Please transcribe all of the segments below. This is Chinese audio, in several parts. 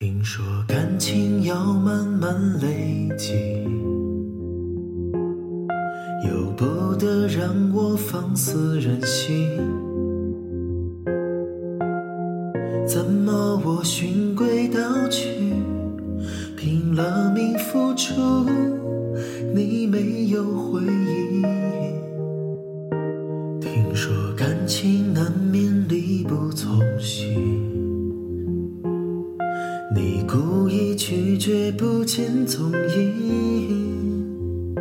听说感情要慢慢累积，由不得让我放肆任性。怎么我循规蹈矩，拼了命付出，你没有回应？听说感情难免力不从心。你故意拒绝不见踪影，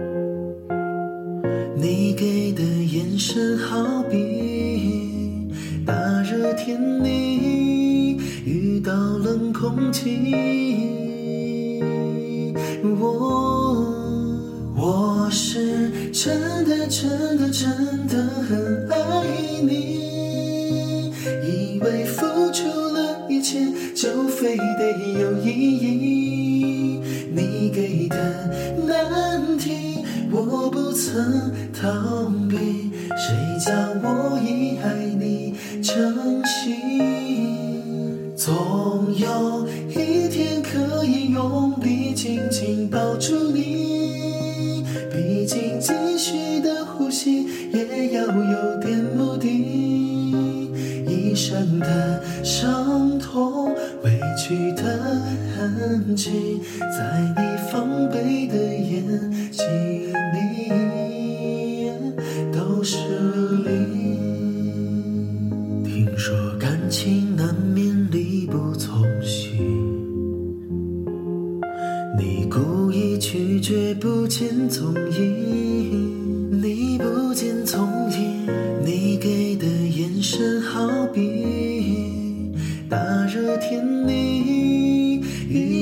你给的眼神好比大热天你遇到冷空气。我我是真的真的真的很爱你，以为付出就非得有意义。你给的难题我不曾逃避，谁叫我已爱你成心？总有一天可以用力紧紧抱住你，毕竟继续在你防备的眼睛里都是泪。听说感情难免力不从心，你故意拒绝不见踪影，你不见踪影，你给的眼神好比大热天你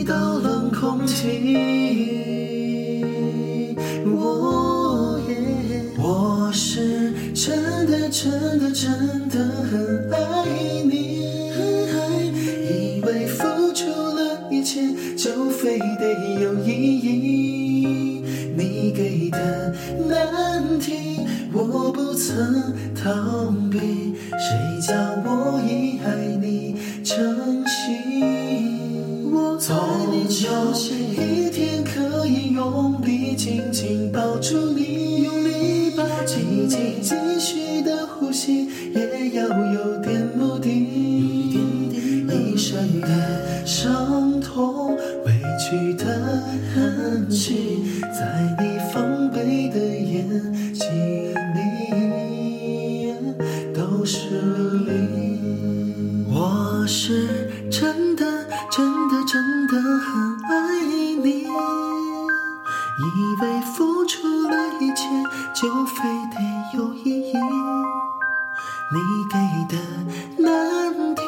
到冷空气。我我是真的真的真的很爱你，以为付出了一切就非得有意义。你给的难题我不曾逃避，谁叫我已爱你成紧紧抱住你，用力抱住你，继续的呼吸也要有点目的。一生的伤痛、委屈的痕迹，在你防备的眼睛里都是泪。我是真的真的真的很爱你，以为付出了一切就非得有意义。你给的难题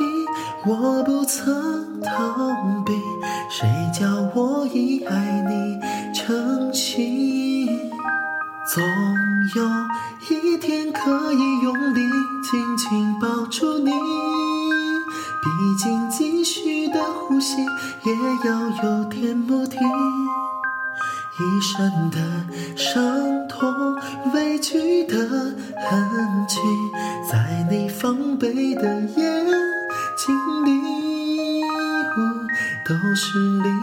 我不曾逃避，谁叫我已爱你成心？总有一天可以用力紧紧抱住你，毕竟继续的呼吸也要有点目的。一身的伤痛、委屈的痕迹，在你防备的眼睛里，都是你。